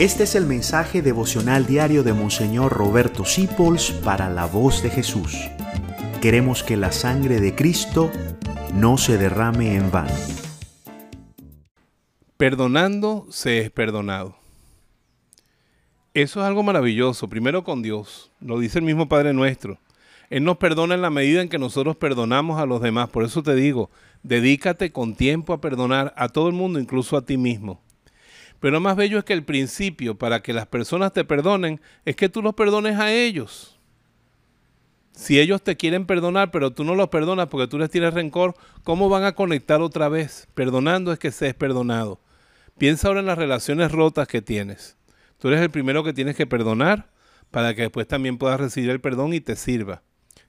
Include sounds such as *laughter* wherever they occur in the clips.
Este es el mensaje devocional diario de Monseñor Roberto Sipols para la voz de Jesús. Queremos que la sangre de Cristo no se derrame en vano. Perdonando se es perdonado. Eso es algo maravilloso, primero con Dios, lo dice el mismo Padre nuestro. Él nos perdona en la medida en que nosotros perdonamos a los demás. Por eso te digo, dedícate con tiempo a perdonar a todo el mundo, incluso a ti mismo. Pero lo más bello es que el principio para que las personas te perdonen es que tú los perdones a ellos. Si ellos te quieren perdonar, pero tú no los perdonas porque tú les tienes rencor, ¿cómo van a conectar otra vez? Perdonando es que seas perdonado. Piensa ahora en las relaciones rotas que tienes. Tú eres el primero que tienes que perdonar para que después también puedas recibir el perdón y te sirva.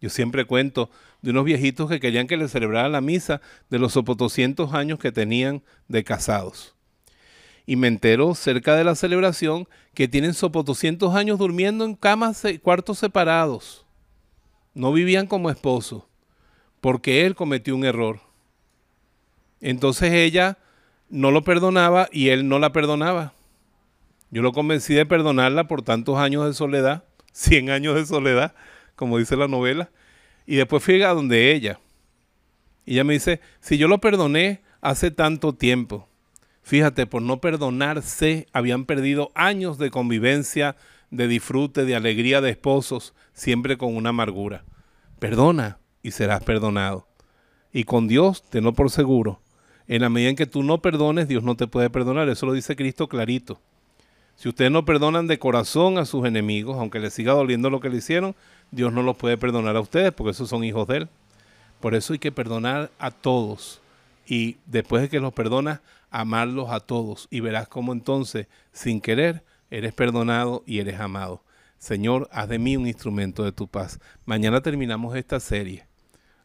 Yo siempre cuento de unos viejitos que querían que les celebrara la misa de los 200 años que tenían de casados y me entero cerca de la celebración que tienen sopo 200 años durmiendo en camas, cuartos separados. No vivían como esposos, porque él cometió un error. Entonces ella no lo perdonaba y él no la perdonaba. Yo lo convencí de perdonarla por tantos años de soledad, *laughs* 100 años de soledad, como dice la novela, y después fui a donde ella. Y ella me dice, si yo lo perdoné hace tanto tiempo, Fíjate, por no perdonarse, habían perdido años de convivencia, de disfrute, de alegría de esposos, siempre con una amargura. Perdona y serás perdonado. Y con Dios, tenlo por seguro. En la medida en que tú no perdones, Dios no te puede perdonar. Eso lo dice Cristo clarito. Si ustedes no perdonan de corazón a sus enemigos, aunque les siga doliendo lo que le hicieron, Dios no los puede perdonar a ustedes, porque esos son hijos de Él. Por eso hay que perdonar a todos. Y después de que los perdonas, amarlos a todos y verás cómo entonces, sin querer, eres perdonado y eres amado. Señor, haz de mí un instrumento de tu paz. Mañana terminamos esta serie,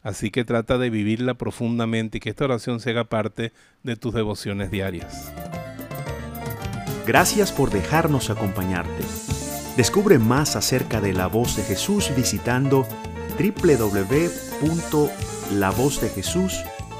así que trata de vivirla profundamente y que esta oración se haga parte de tus devociones diarias. Gracias por dejarnos acompañarte. Descubre más acerca de la voz de Jesús visitando